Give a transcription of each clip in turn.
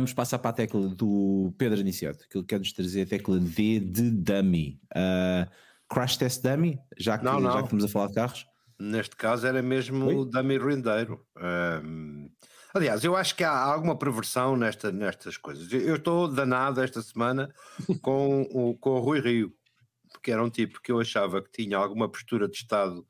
vamos passar para a tecla do Pedro Aniceto, que ele quer nos trazer a tecla D de dummy. Uh, crash test dummy, já que, não, não. já que estamos a falar de carros? Neste caso era mesmo o dummy rendeiro. Um, aliás, eu acho que há alguma perversão nesta, nestas coisas. Eu estou danado esta semana com o, com o Rui Rio, porque era um tipo que eu achava que tinha alguma postura de Estado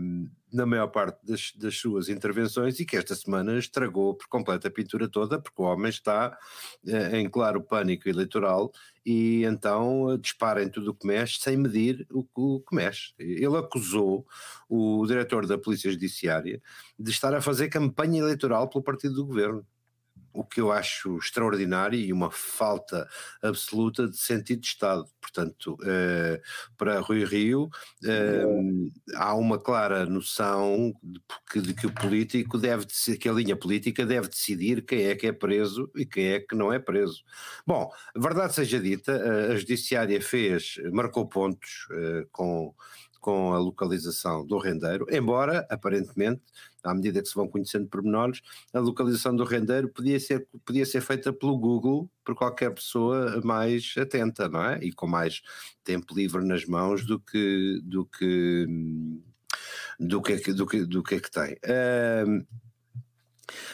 um, na maior parte das, das, suas intervenções e que esta semana estragou por completo a pintura toda, porque o homem está uh, em claro pânico eleitoral e então uh, dispara em tudo o que mexe sem medir o, o que mexe. Ele acusou o diretor da Polícia Judiciária de estar a fazer campanha eleitoral pelo partido do governo o que eu acho extraordinário e uma falta absoluta de sentido de Estado. Portanto, eh, para Rui Rio, eh, há uma clara noção de que, de que o político deve, que a linha política deve decidir quem é que é preso e quem é que não é preso. Bom, verdade seja dita, a Judiciária fez, marcou pontos eh, com com a localização do rendeiro, embora, aparentemente, à medida que se vão conhecendo pormenores, a localização do rendeiro podia ser, podia ser feita pelo Google por qualquer pessoa mais atenta, não é? E com mais tempo livre nas mãos do que do que do que, do que, do que é que tem. Uh,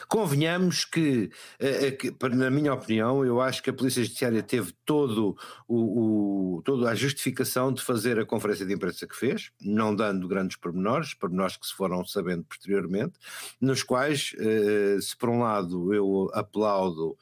Convenhamos que, eh, eh, na minha opinião, eu acho que a Polícia Judiciária teve todo o, o, toda a justificação de fazer a conferência de imprensa que fez, não dando grandes pormenores, pormenores que se foram sabendo posteriormente, nos quais, eh, se por um lado eu aplaudo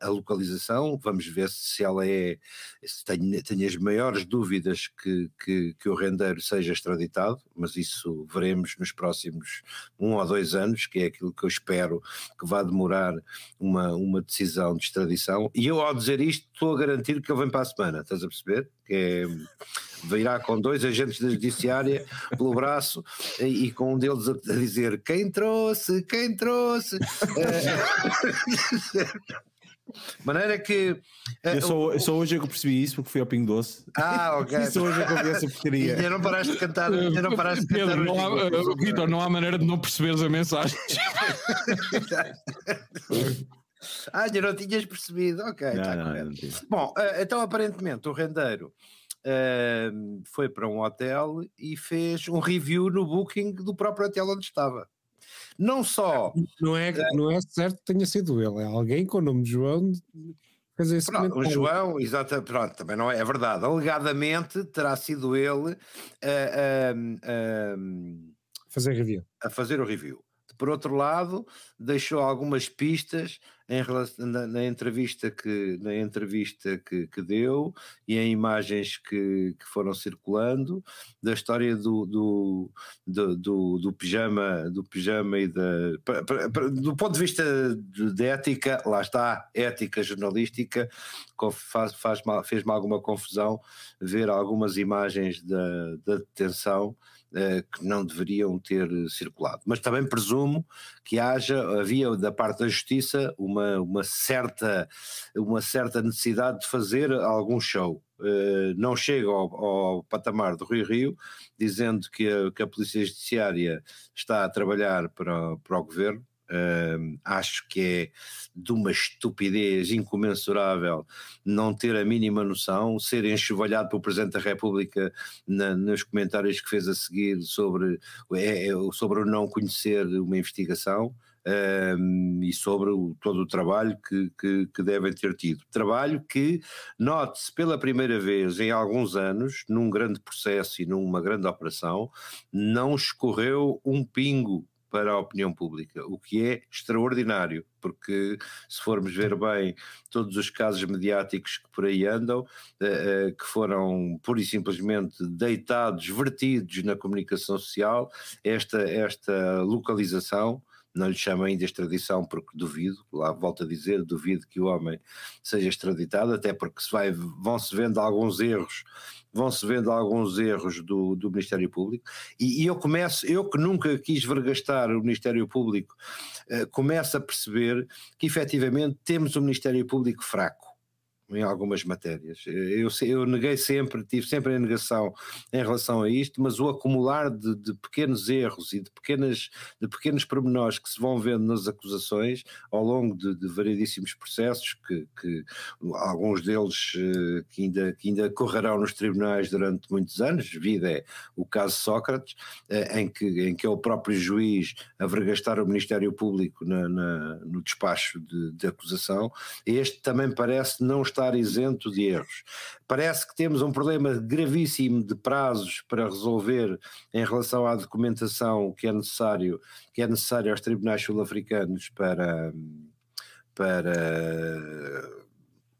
a localização, vamos ver se ela é, se tem, tem as maiores dúvidas que, que, que, o rendeiro seja extraditado, mas isso veremos nos próximos um ou dois anos, que é aquilo que eu espero que vá demorar uma, uma decisão de extradição, e eu ao dizer isto estou a garantir que ele vem para a semana, estás a perceber? Que é, virá com dois agentes da judiciária pelo braço e, e com um deles a, a dizer quem trouxe, quem trouxe. Maneira que. Eu só, eu só hoje é que eu percebi isso porque fui ao Pingo Doce. Ah, ok. só hoje é que eu vi essa porcaria. Ainda não paraste de cantar. Ainda não paraste de cantar. Pedro, não há, uh, Vitor, não há maneira de não perceberes a mensagem. ah, ainda não tinhas percebido. Ok, não, tá não, não Bom, uh, então aparentemente o rendeiro. Uh, foi para um hotel e fez um review no booking do próprio hotel onde estava. Não só. Não é, não é certo que tenha sido ele, é alguém com o nome de João. Fazer esse pronto, o João, exato, pronto, também não é, é verdade. Alegadamente terá sido ele a, a, a, fazer review. a fazer o review. Por outro lado, deixou algumas pistas em relação, na, na, entrevista, que, na entrevista que, que, deu e em imagens que, que foram circulando da história do, do, do, do, do pijama, do pijama e da. do ponto de vista de, ética, lá está, ética jornalística, faz, faz, fez-me alguma confusão ver algumas imagens da, da detenção que não deveriam ter circulado. Mas também presumo que haja, havia da parte da justiça uma, uma, certa, uma certa necessidade de fazer algum show. Uh, não chega ao, ao, patamar do Rio Rio, dizendo que a, que a Polícia Judiciária está a trabalhar para, para o Governo, Uh, acho que é de uma estupidez incomensurável não ter a mínima noção, ser enxovalhado pelo Presidente da República na, nos comentários que fez a seguir sobre, é, é sobre o não conhecer uma investigação. Um, e sobre o, todo o trabalho que, que, que, devem ter tido. Trabalho que, note-se pela primeira vez em alguns anos, num grande processo e numa grande operação, não escorreu um pingo para a opinião pública, o que é extraordinário, porque se formos ver bem todos os casos mediáticos que por aí andam, eh, eh, que foram pura e simplesmente deitados, vertidos na comunicação social, esta, esta localização não lhe chamo ainda extradição porque duvido, lá volto a dizer, duvido que o homem seja extraditado, até porque se vai, vão-se vendo alguns erros, vão-se vendo alguns erros do, do Ministério Público, e, e, eu começo, eu que nunca quis vergastar o Ministério Público, uh, começo a perceber que efetivamente temos um Ministério Público fraco, em algumas matérias. Eu, eu neguei sempre, tive sempre a negação em relação a isto, mas o acumular de, de, pequenos erros e de, pequenas, de pequenos pormenores que se vão vendo nas acusações ao longo de, de variedíssimos processos, que, que alguns deles eh, que, ainda, que ainda correrão nos tribunais durante muitos anos, vida é o caso Sócrates, eh, em que, em que é o próprio juiz a vergastar o Ministério Público na, na, no despacho de, de acusação, este também parece não estar estar isento de erros. Parece que temos um problema gravíssimo de prazos para resolver em relação à documentação que é necessário, que é necessário aos tribunais sul-africanos para, para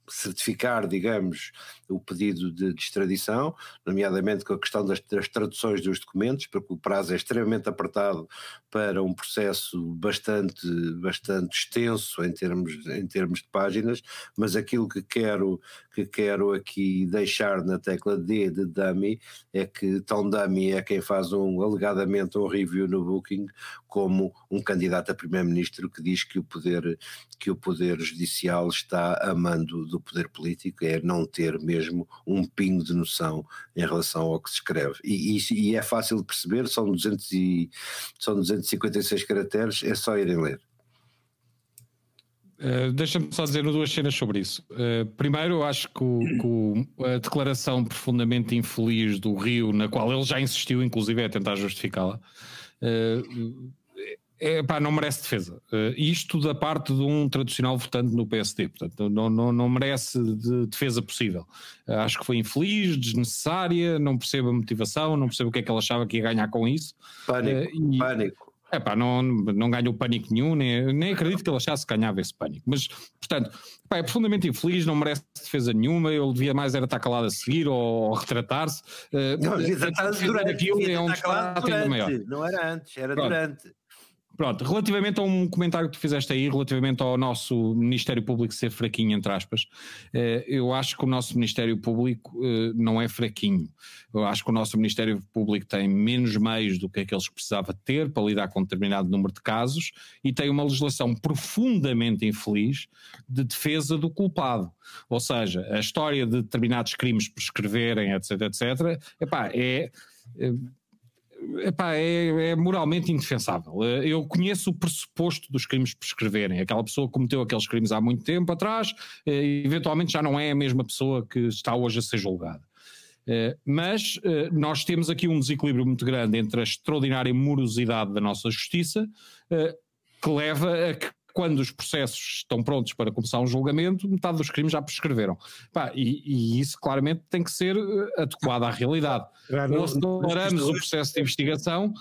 certificar, digamos, o pedido de, de, extradição, nomeadamente com a questão das, das, traduções dos documentos, porque o prazo é extremamente apertado para um processo bastante, bastante extenso em termos, em termos de páginas, mas aquilo que quero, que quero aqui deixar na tecla D de dummy é que tão dummy é quem faz um, alegadamente um review no Booking, como um candidato a primeiro-ministro que diz que o poder, que o poder judicial está a mando do poder político, é não ter mesmo um pingo de noção em relação ao que se escreve. E, e, e é fácil de perceber, são, 200 e, são 256 caracteres, é só irem ler. Uh, Deixa-me só dizer duas cenas sobre isso. Uh, primeiro, eu acho que, o, que, a declaração profundamente infeliz do Rio, na qual ele já insistiu, inclusive, a tentar justificá-la, uh, é, pá, não merece defesa. Isto da parte de um tradicional votante no PSD, portanto, não, não, não merece de defesa possível. Acho que foi infeliz, desnecessária, não percebo a motivação, não percebo o que é que ele achava que ia ganhar com isso. Pânico, e, pânico. É pá, não, não ganhou pânico nenhum, nem, nem acredito que ele achasse que ganhava esse pânico. Mas, portanto, pá, é profundamente infeliz, não merece defesa nenhuma. Ele devia mais era estar calado a seguir ou, ou retratar-se. Uh, não, exatamente durante. Aquilo é durante, maior. Não era antes, era durante. Pronto, relativamente a um comentário que tu fizeste aí, relativamente ao nosso Ministério Público ser fraquinho, entre aspas, eh, eu acho que o nosso Ministério Público eh, não é fraquinho. Eu acho que o nosso Ministério Público tem menos meios do que aqueles que precisava ter para lidar com um determinado número de casos e tem uma legislação profundamente infeliz de defesa do culpado. Ou seja, a história de determinados crimes prescreverem, etc, etc, epá, é eh, epá, é, é, moralmente indefensável. Eh, eu conheço o pressuposto dos crimes prescreverem. Aquela pessoa que cometeu aqueles crimes há muito tempo atrás, eh, eventualmente já não é a mesma pessoa que está hoje a ser julgada. Eh, mas nós temos aqui um desequilíbrio muito grande entre a extraordinária morosidade da nossa justiça, que leva a que quando os processos estão prontos para começar um julgamento, metade dos crimes já prescreveram. Pá, e, e, isso claramente tem que ser eh, adequado à realidade. ou aceleramos o processo de investigação,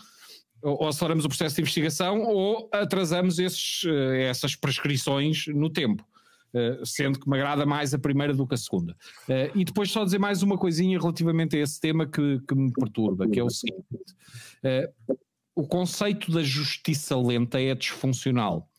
ou aceleramos o processo de investigação, ou atrasamos esses, eh, essas prescrições no tempo. Uh, sendo que me agrada mais a primeira do que a segunda. Uh, e depois só dizer mais uma coisinha relativamente a esse tema que, que me perturba, que é o seguinte. Uh, o conceito da justiça lenta é disfuncional.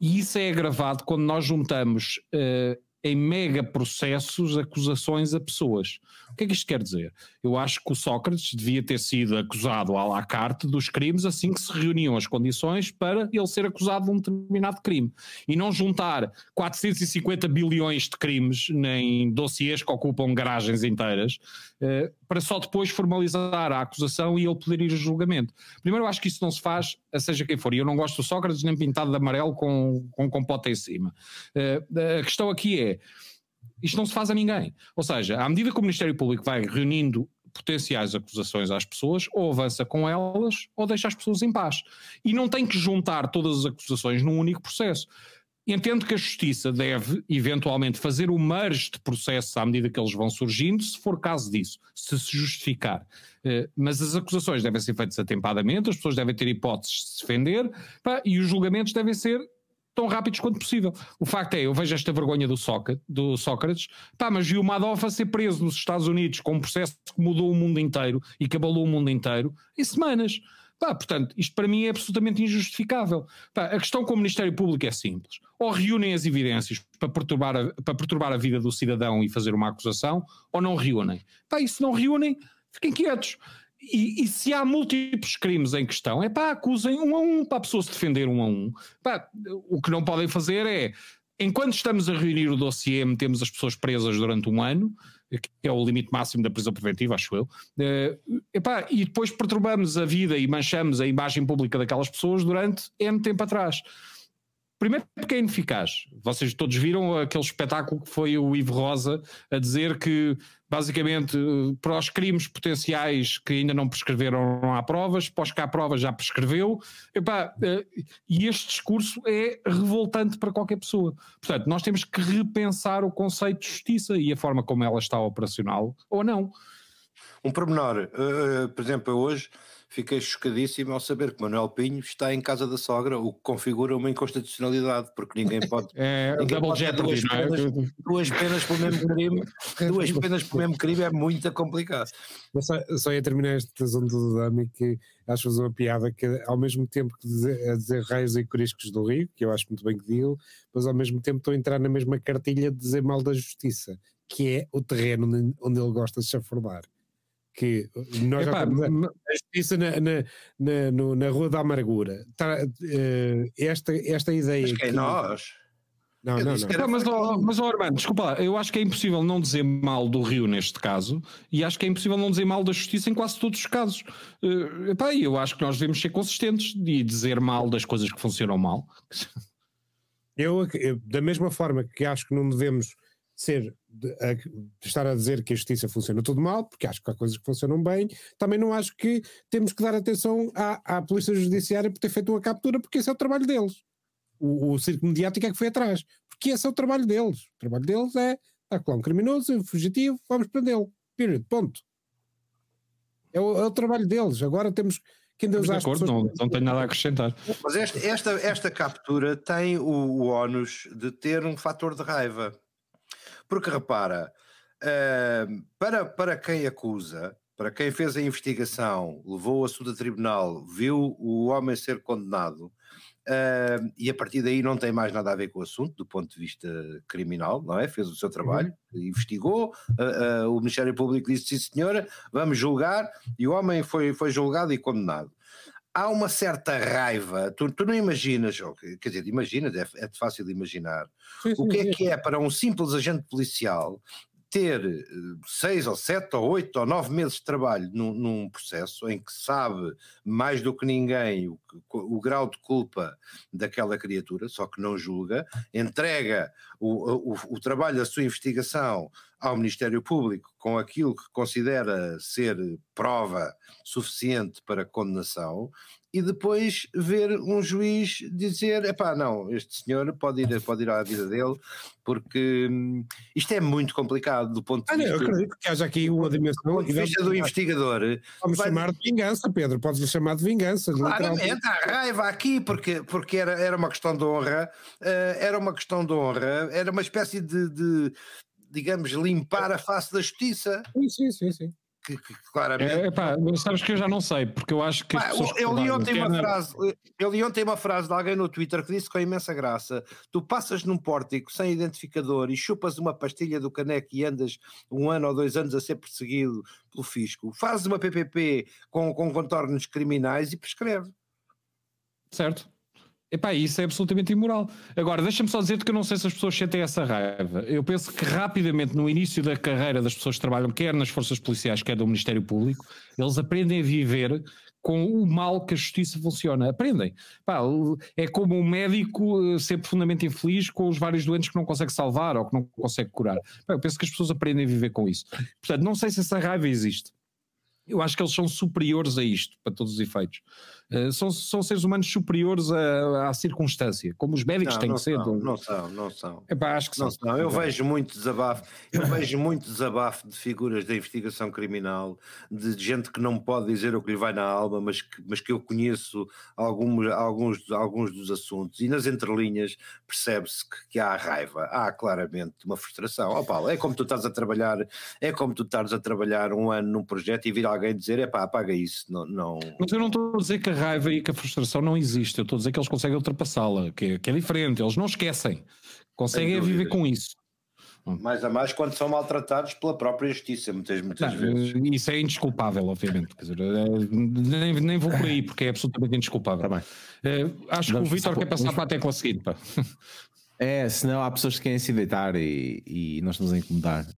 E isso é agravado quando nós juntamos uh, em mega processos acusações a pessoas. O que é que isto quer dizer? Eu acho que o Sócrates devia ter sido acusado à la carte dos crimes assim que se reuniam as condições para ele ser acusado de um determinado crime. E não juntar 450 bilhões de crimes em dossiês que ocupam garagens inteiras eh, para só depois formalizar a acusação e ele poder ir a julgamento. Primeiro, eu acho que isso não se faz, seja quem for. E eu não gosto do Sócrates nem pintado de amarelo com, com compota em cima. Eh, a questão aqui é isto não se faz a ninguém. Ou seja, à medida que o Ministério Público vai reunindo potenciais acusações às pessoas, ou avança com elas, ou deixa as pessoas em paz. E não tem que juntar todas as acusações num único processo. Entendo que a Justiça deve, eventualmente, fazer o merge de processos à medida que eles vão surgindo, se for caso disso, se se justificar. Eh, mas as acusações devem ser feitas atempadamente, as pessoas devem ter hipóteses de se defender, e os julgamentos devem ser tão rápidos quanto possível. O facto é, eu vejo esta vergonha do, Sócrates, do Sócrates pá, mas viu o Madoff a ser preso nos Estados Unidos com um processo que mudou o mundo inteiro e que abalou o mundo inteiro em semanas. Pá, portanto, isto para mim é absolutamente injustificável. Pá, a questão com o Ministério Público é simples. Ou reúnem as evidências para perturbar a, para perturbar a vida do cidadão e fazer uma acusação, ou não reúnem. Pá, e se não reúnem, fiquem quietos. E, e, se há múltiplos crimes em questão, é pá, acusem um a um, para a pessoa se defender um a um. Pá, o que não podem fazer é enquanto estamos a reunir o dossiê, metemos as pessoas presas durante um ano, que é o limite máximo da prisão preventiva, acho eu, uh, epá, e depois perturbamos a vida e manchamos a imagem pública daquelas pessoas durante N tempo atrás. Primeiro porque é ineficaz. Vocês todos viram aquele espetáculo que foi o Ivo Rosa a dizer que, basicamente, para os crimes potenciais que ainda não prescreveram não há provas, os que há provas já prescreveu. Epá, eh, e este discurso é revoltante para qualquer pessoa. Portanto, nós temos que repensar o conceito de justiça e a forma como ela está operacional ou não. Um pormenor, uh, por exemplo, hoje fiquei chocadíssimo ao saber que Manuel Pinho está em casa da sogra, o que configura uma inconstitucionalidade, porque ninguém pode. é, ninguém double pode jeopardy, duas, não é? penas, duas penas pelo mesmo crime, duas penas pelo mesmo crime é muito complicado. Mas só, só ia terminar este assunto do Dami que acho fazer uma piada que ao mesmo tempo que dizer, a dizer raios e coriscos do Rio, que eu acho muito bem que digo, mas ao mesmo tempo estou a entrar na mesma cartilha de dizer mal da justiça, que é o terreno onde ele gosta de se chafurdar que nós Epá, já temos a, a justiça na, na, na, no- na Rua da Amargura. Tá, eh, esta, esta ideia. Mas quem que- nós? Não, não, não. mas, ó, mas ó, Armando, desculpa lá, eu acho que é impossível não dizer mal do Rio neste caso e acho que é impossível não dizer mal da justiça em quase todos os casos. Uh, epá, e eu acho que nós devemos ser consistentes e dizer mal das coisas que funcionam mal. Eu, eu, da mesma forma que acho que não devemos ser de, a- de estar a dizer que a justiça funciona tudo mal, porque acho que há coisas que funcionam bem, também não acho que temos que dar atenção à, à Polícia Judiciária por ter feito uma captura, porque esse é o trabalho deles. O, o circo mediático é que foi atrás, porque esse é o trabalho deles. O trabalho deles é está lá um criminoso, um fugitivo, vamos prendê-lo. Period. Ponto. É o, é o trabalho deles. Agora temos que ainda de acordo, não, não tenho nada a acrescentar. Mas esta, esta, esta captura tem o, o ónus de ter um fator de raiva. Porque repara, ah, para, para quem acusa, para quem fez a investigação, levou o assunto a tribunal, viu o homem ser condenado, ah, e a partir daí não tem mais nada a ver com o assunto, do ponto de vista criminal, não é? Fez o seu trabalho, investigou, ah, ah, o Ministério Público disse, sim senhora, vamos julgar, e o homem foi, foi julgado e condenado há uma certa raiva, tu, tu não imaginas, quer dizer, imaginas, é, é fácil de imaginar, Sim, o sim, que é sim. que é para um simples agente policial ter eh, seis ou sete ou oito ou nove meses de trabalho num, num processo em que sabe mais do que ninguém o, o grau de culpa daquela criatura, só que não julga, entrega o, o, o trabalho da sua investigação ao Ministério Público com aquilo que considera ser prova suficiente para condenação e depois ver um juiz dizer, epá, não, este senhor pode ir, pode ir à vida dele, porque hum, isto é muito complicado do ponto de Ah, não, eu vista, acredito que haja aqui uma do dimensão. ponto de vista do investigador. Vamos vai- chamar de vingança, Pedro. Podes chamar de vingança. Claramente, há raiva aqui, porque, porque era, era uma questão de honra, eh, era uma questão de honra, era uma espécie de, de, digamos, limpar a face da justiça, Sim, sim, sim, sim. Que, que claramente É, sabes que eu já não sei, porque eu acho que Pá, eu li ontem uma quer na- frase, eu li ontem uma frase de alguém no Twitter que disse com imensa graça: tu passas num pórtico sem identificador e chupas uma pastilha do caneco e andas um ano ou dois anos a ser perseguido pelo fisco, fazes uma PPP com, com contornos criminais e prescreve. Certo. Epá, isso é absolutamente imoral. Agora, deixa-me só dizer-te que eu não sei se as pessoas sentem essa raiva. Eu penso que rapidamente, no início da carreira das pessoas que trabalham, quer nas forças policiais, quer do Ministério Público, eles aprendem a viver com o mal que a justiça funciona. Aprendem. É como um médico eh, ser profundamente infeliz com os vários doentes que não consegue salvar ou que não consegue curar. Eu penso que as pessoas aprendem a viver com isso. Portanto, não sei se essa raiva existe. Eu acho que eles são superiores a isto, para todos os efeitos. Uh, são, são seres humanos superiores à, à circunstância, como os médicos Não, têm não que ser. são, não são, não são. Epá, acho que Não são. são. Eu vejo muito desabafo, eu vejo muito desabafo de figuras da investigação criminal, de gente que não pode dizer o que lhe vai na alma, mas que, mas que eu conheço alguns, alguns, alguns dos assuntos, e nas entrelinhas percebe-se que, que há raiva, há claramente uma frustração. Ó Paulo, é como tu estás a trabalhar, é como tu estás a trabalhar um ano num projeto e vir alguém dizer, é pá, apaga isso, não, não, Mas eu não estou a dizer que a raiva e que a frustração não existe, eu estou a dizer que eles conseguem ultrapassá-la, que, é- que é diferente, eles não esquecem, conseguem viver com isso. mais a mais quando são maltratados pela própria justiça, muitas, muitas Não, vezes. eh, isso é indesculpável, obviamente. Quer dizer, eh, nem, nem vou por aí, porque é absolutamente indesculpável. Tá. Eh, acho Vamos que o Vitor quer passar vamos- para a tecla seguinte. Pá. É, senão há pessoas que querem se deitar e, e nós estamos a incomodar.